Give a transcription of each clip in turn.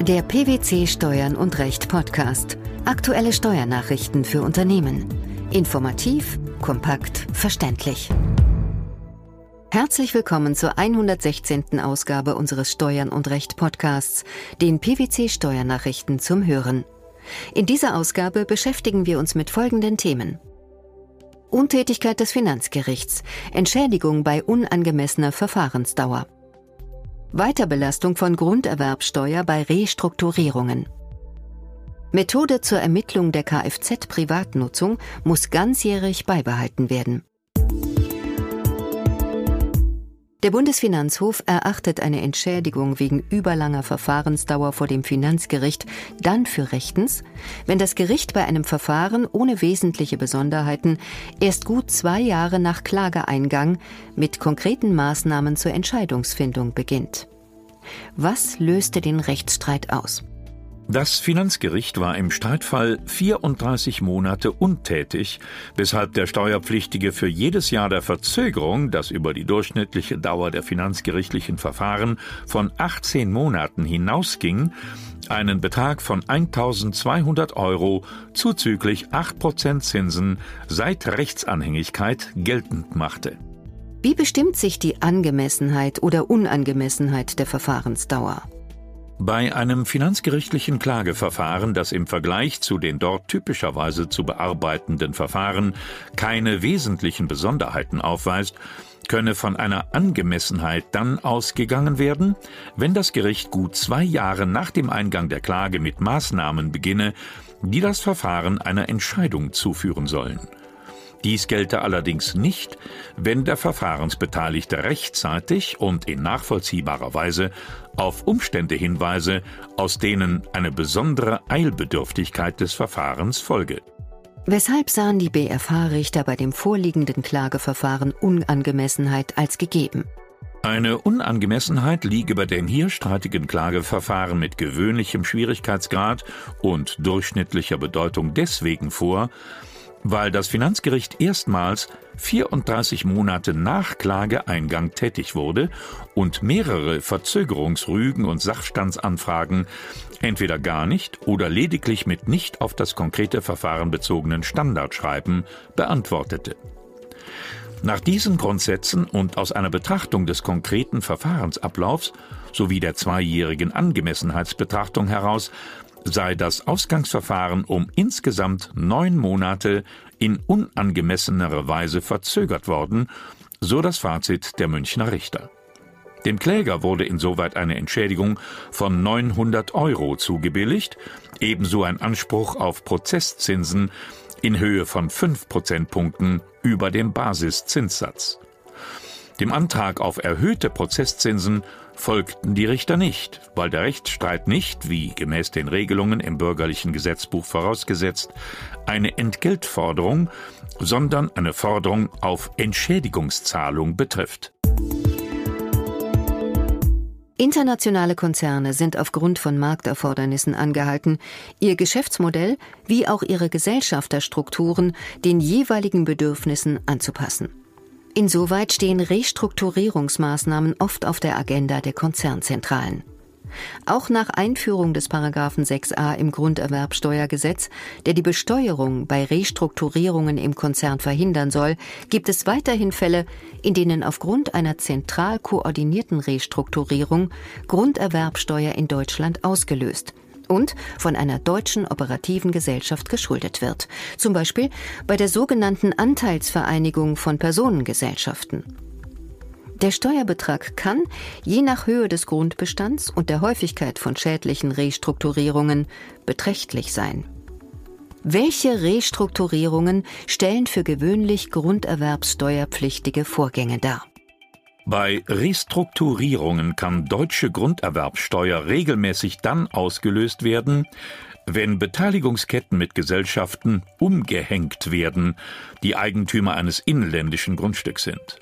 Der PwC Steuern und Recht Podcast. Aktuelle Steuernachrichten für Unternehmen. Informativ, kompakt, verständlich. Herzlich willkommen zur 116. Ausgabe unseres Steuern und Recht Podcasts, den PwC Steuernachrichten zum Hören. In dieser Ausgabe beschäftigen wir uns mit folgenden Themen. Untätigkeit des Finanzgerichts, Entschädigung bei unangemessener Verfahrensdauer. Weiterbelastung von Grunderwerbsteuer bei Restrukturierungen. Methode zur Ermittlung der Kfz-Privatnutzung muss ganzjährig beibehalten werden. Der Bundesfinanzhof erachtet eine Entschädigung wegen überlanger Verfahrensdauer vor dem Finanzgericht dann für rechtens, wenn das Gericht bei einem Verfahren ohne wesentliche Besonderheiten erst gut zwei Jahre nach Klageeingang mit konkreten Maßnahmen zur Entscheidungsfindung beginnt. Was löste den Rechtsstreit aus? Das Finanzgericht war im Streitfall 34 Monate untätig, weshalb der Steuerpflichtige für jedes Jahr der Verzögerung, das über die durchschnittliche Dauer der finanzgerichtlichen Verfahren von 18 Monaten hinausging, einen Betrag von 1200 Euro zuzüglich 8% Zinsen seit Rechtsanhängigkeit geltend machte. Wie bestimmt sich die Angemessenheit oder Unangemessenheit der Verfahrensdauer? Bei einem finanzgerichtlichen Klageverfahren, das im Vergleich zu den dort typischerweise zu bearbeitenden Verfahren keine wesentlichen Besonderheiten aufweist, könne von einer Angemessenheit dann ausgegangen werden, wenn das Gericht gut zwei Jahre nach dem Eingang der Klage mit Maßnahmen beginne, die das Verfahren einer Entscheidung zuführen sollen. Dies gelte allerdings nicht, wenn der Verfahrensbeteiligte rechtzeitig und in nachvollziehbarer Weise auf Umstände hinweise, aus denen eine besondere Eilbedürftigkeit des Verfahrens folge. Weshalb sahen die BFH-Richter bei dem vorliegenden Klageverfahren Unangemessenheit als gegeben? Eine Unangemessenheit liege bei den hier streitigen Klageverfahren mit gewöhnlichem Schwierigkeitsgrad und durchschnittlicher Bedeutung deswegen vor, weil das Finanzgericht erstmals 34 Monate nach Klageeingang tätig wurde und mehrere Verzögerungsrügen und Sachstandsanfragen entweder gar nicht oder lediglich mit nicht auf das konkrete Verfahren bezogenen Standardschreiben beantwortete. Nach diesen Grundsätzen und aus einer Betrachtung des konkreten Verfahrensablaufs sowie der zweijährigen Angemessenheitsbetrachtung heraus sei das Ausgangsverfahren um insgesamt neun Monate in unangemessener Weise verzögert worden, so das Fazit der Münchner Richter. Dem Kläger wurde insoweit eine Entschädigung von 900 Euro zugebilligt, ebenso ein Anspruch auf Prozesszinsen in Höhe von fünf Prozentpunkten über dem Basiszinssatz. Dem Antrag auf erhöhte Prozesszinsen folgten die Richter nicht, weil der Rechtsstreit nicht, wie gemäß den Regelungen im bürgerlichen Gesetzbuch vorausgesetzt, eine Entgeltforderung, sondern eine Forderung auf Entschädigungszahlung betrifft. Internationale Konzerne sind aufgrund von Markterfordernissen angehalten, ihr Geschäftsmodell wie auch ihre Gesellschafterstrukturen den jeweiligen Bedürfnissen anzupassen. Insoweit stehen Restrukturierungsmaßnahmen oft auf der Agenda der Konzernzentralen. Auch nach Einführung des Paragraphen 6a im Grunderwerbsteuergesetz, der die Besteuerung bei Restrukturierungen im Konzern verhindern soll, gibt es weiterhin Fälle, in denen aufgrund einer zentral koordinierten Restrukturierung Grunderwerbsteuer in Deutschland ausgelöst und von einer deutschen operativen Gesellschaft geschuldet wird, zum Beispiel bei der sogenannten Anteilsvereinigung von Personengesellschaften. Der Steuerbetrag kann, je nach Höhe des Grundbestands und der Häufigkeit von schädlichen Restrukturierungen, beträchtlich sein. Welche Restrukturierungen stellen für gewöhnlich grunderwerbssteuerpflichtige Vorgänge dar? Bei Restrukturierungen kann deutsche Grunderwerbsteuer regelmäßig dann ausgelöst werden, wenn Beteiligungsketten mit Gesellschaften umgehängt werden, die Eigentümer eines inländischen Grundstücks sind.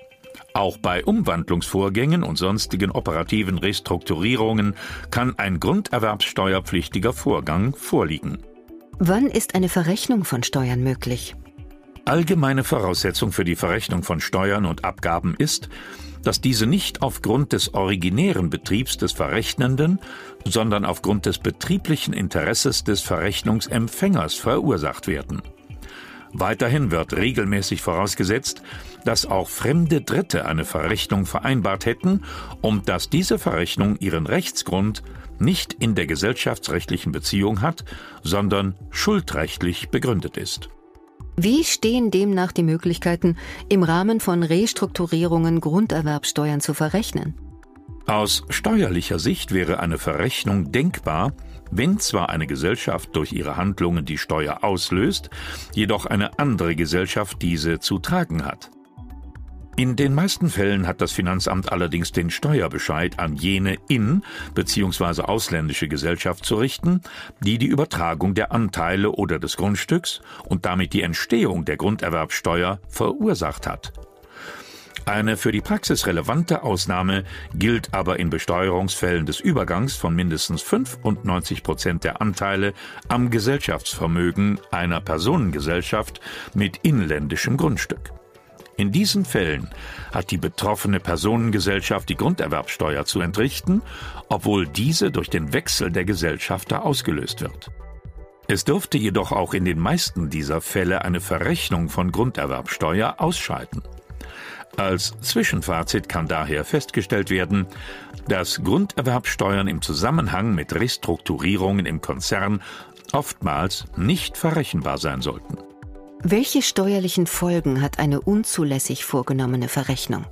Auch bei Umwandlungsvorgängen und sonstigen operativen Restrukturierungen kann ein grunderwerbssteuerpflichtiger Vorgang vorliegen. Wann ist eine Verrechnung von Steuern möglich? Allgemeine Voraussetzung für die Verrechnung von Steuern und Abgaben ist, dass diese nicht aufgrund des originären Betriebs des Verrechnenden, sondern aufgrund des betrieblichen Interesses des Verrechnungsempfängers verursacht werden. Weiterhin wird regelmäßig vorausgesetzt, dass auch fremde Dritte eine Verrechnung vereinbart hätten und dass diese Verrechnung ihren Rechtsgrund nicht in der gesellschaftsrechtlichen Beziehung hat, sondern schuldrechtlich begründet ist. Wie stehen demnach die Möglichkeiten, im Rahmen von Restrukturierungen Grunderwerbsteuern zu verrechnen? Aus steuerlicher Sicht wäre eine Verrechnung denkbar, wenn zwar eine Gesellschaft durch ihre Handlungen die Steuer auslöst, jedoch eine andere Gesellschaft diese zu tragen hat. In den meisten Fällen hat das Finanzamt allerdings den Steuerbescheid an jene in- bzw. ausländische Gesellschaft zu richten, die die Übertragung der Anteile oder des Grundstücks und damit die Entstehung der Grunderwerbsteuer verursacht hat. Eine für die Praxis relevante Ausnahme gilt aber in Besteuerungsfällen des Übergangs von mindestens 95 Prozent der Anteile am Gesellschaftsvermögen einer Personengesellschaft mit inländischem Grundstück. In diesen Fällen hat die betroffene Personengesellschaft die Grunderwerbsteuer zu entrichten, obwohl diese durch den Wechsel der Gesellschafter ausgelöst wird. Es dürfte jedoch auch in den meisten dieser Fälle eine Verrechnung von Grunderwerbsteuer ausscheiden. Als Zwischenfazit kann daher festgestellt werden, dass Grunderwerbsteuern im Zusammenhang mit Restrukturierungen im Konzern oftmals nicht verrechenbar sein sollten. Welche steuerlichen Folgen hat eine unzulässig vorgenommene Verrechnung?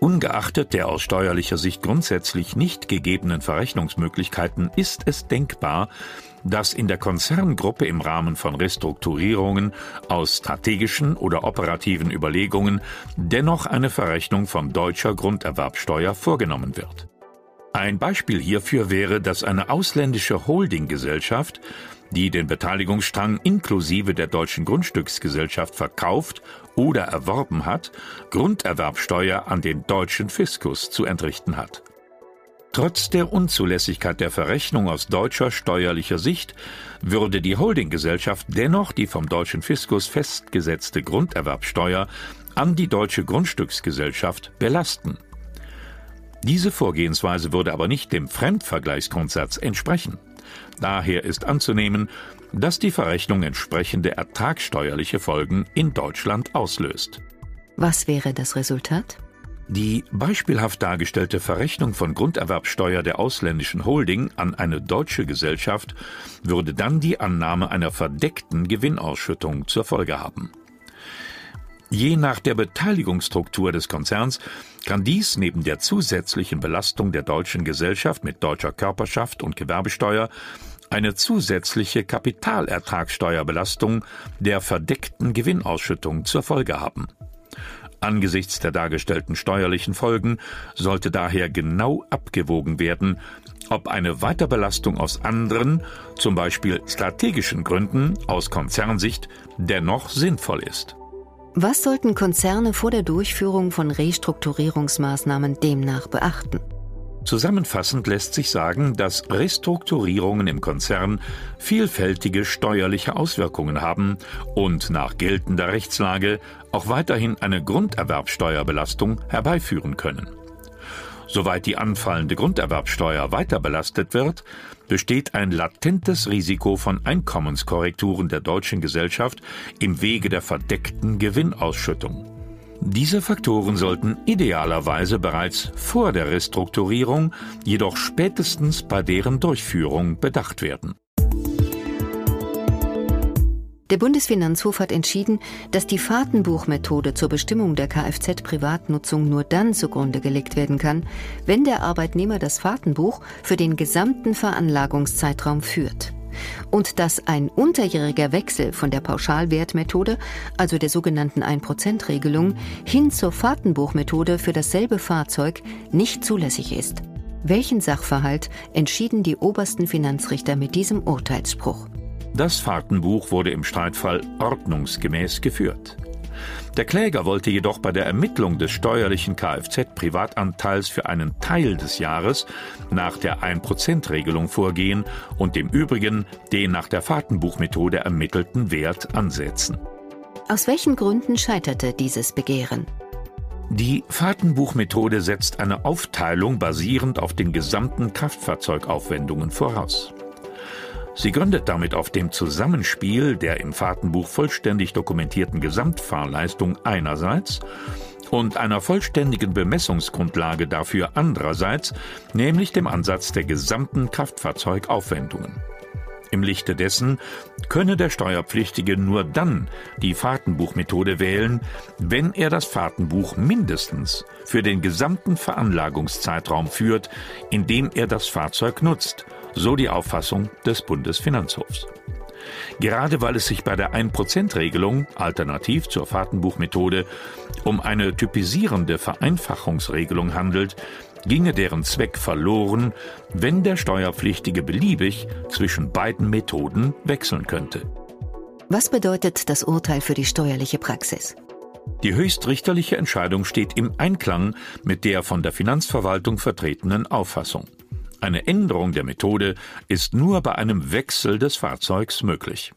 Ungeachtet der aus steuerlicher Sicht grundsätzlich nicht gegebenen Verrechnungsmöglichkeiten ist es denkbar, dass in der Konzerngruppe im Rahmen von Restrukturierungen aus strategischen oder operativen Überlegungen dennoch eine Verrechnung von deutscher Grunderwerbsteuer vorgenommen wird. Ein Beispiel hierfür wäre, dass eine ausländische Holdinggesellschaft die den Beteiligungsstrang inklusive der deutschen Grundstücksgesellschaft verkauft oder erworben hat, Grunderwerbsteuer an den deutschen Fiskus zu entrichten hat. Trotz der Unzulässigkeit der Verrechnung aus deutscher steuerlicher Sicht würde die Holdinggesellschaft dennoch die vom deutschen Fiskus festgesetzte Grunderwerbsteuer an die deutsche Grundstücksgesellschaft belasten. Diese Vorgehensweise würde aber nicht dem Fremdvergleichsgrundsatz entsprechen. Daher ist anzunehmen, dass die Verrechnung entsprechende ertragsteuerliche Folgen in Deutschland auslöst. Was wäre das Resultat? Die beispielhaft dargestellte Verrechnung von Grunderwerbsteuer der ausländischen Holding an eine deutsche Gesellschaft würde dann die Annahme einer verdeckten Gewinnausschüttung zur Folge haben. Je nach der Beteiligungsstruktur des Konzerns kann dies neben der zusätzlichen Belastung der deutschen Gesellschaft mit deutscher Körperschaft und Gewerbesteuer eine zusätzliche Kapitalertragssteuerbelastung der verdeckten Gewinnausschüttung zur Folge haben. Angesichts der dargestellten steuerlichen Folgen sollte daher genau abgewogen werden, ob eine Weiterbelastung aus anderen, zum Beispiel strategischen Gründen aus Konzernsicht, dennoch sinnvoll ist. Was sollten Konzerne vor der Durchführung von Restrukturierungsmaßnahmen demnach beachten? Zusammenfassend lässt sich sagen, dass Restrukturierungen im Konzern vielfältige steuerliche Auswirkungen haben und nach geltender Rechtslage auch weiterhin eine Grunderwerbsteuerbelastung herbeiführen können. Soweit die anfallende Grunderwerbsteuer weiter belastet wird, besteht ein latentes Risiko von Einkommenskorrekturen der deutschen Gesellschaft im Wege der verdeckten Gewinnausschüttung. Diese Faktoren sollten idealerweise bereits vor der Restrukturierung, jedoch spätestens bei deren Durchführung bedacht werden. Der Bundesfinanzhof hat entschieden, dass die Fahrtenbuchmethode zur Bestimmung der Kfz-Privatnutzung nur dann zugrunde gelegt werden kann, wenn der Arbeitnehmer das Fahrtenbuch für den gesamten Veranlagungszeitraum führt. Und dass ein unterjähriger Wechsel von der Pauschalwertmethode, also der sogenannten 1%-Regelung, hin zur Fahrtenbuchmethode für dasselbe Fahrzeug nicht zulässig ist. Welchen Sachverhalt entschieden die obersten Finanzrichter mit diesem Urteilsspruch? Das Fahrtenbuch wurde im Streitfall ordnungsgemäß geführt. Der Kläger wollte jedoch bei der Ermittlung des steuerlichen Kfz-Privatanteils für einen Teil des Jahres nach der 1%-Regelung vorgehen und dem übrigen den nach der Fahrtenbuchmethode ermittelten Wert ansetzen. Aus welchen Gründen scheiterte dieses Begehren? Die Fahrtenbuchmethode setzt eine Aufteilung basierend auf den gesamten Kraftfahrzeugaufwendungen voraus. Sie gründet damit auf dem Zusammenspiel der im Fahrtenbuch vollständig dokumentierten Gesamtfahrleistung einerseits und einer vollständigen Bemessungsgrundlage dafür andererseits, nämlich dem Ansatz der gesamten Kraftfahrzeugaufwendungen. Im Lichte dessen könne der Steuerpflichtige nur dann die Fahrtenbuchmethode wählen, wenn er das Fahrtenbuch mindestens für den gesamten Veranlagungszeitraum führt, in dem er das Fahrzeug nutzt, so die Auffassung des Bundesfinanzhofs. Gerade weil es sich bei der 1%-Regelung, alternativ zur Fahrtenbuchmethode, um eine typisierende Vereinfachungsregelung handelt, ginge deren Zweck verloren, wenn der Steuerpflichtige beliebig zwischen beiden Methoden wechseln könnte. Was bedeutet das Urteil für die steuerliche Praxis? Die höchstrichterliche Entscheidung steht im Einklang mit der von der Finanzverwaltung vertretenen Auffassung. Eine Änderung der Methode ist nur bei einem Wechsel des Fahrzeugs möglich.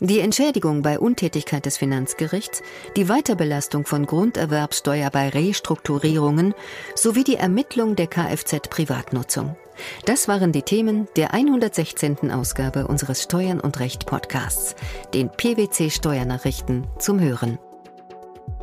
Die Entschädigung bei Untätigkeit des Finanzgerichts, die Weiterbelastung von Grunderwerbsteuer bei Restrukturierungen sowie die Ermittlung der Kfz-Privatnutzung. Das waren die Themen der 116. Ausgabe unseres Steuern und Recht Podcasts, den PwC Steuernachrichten zum Hören.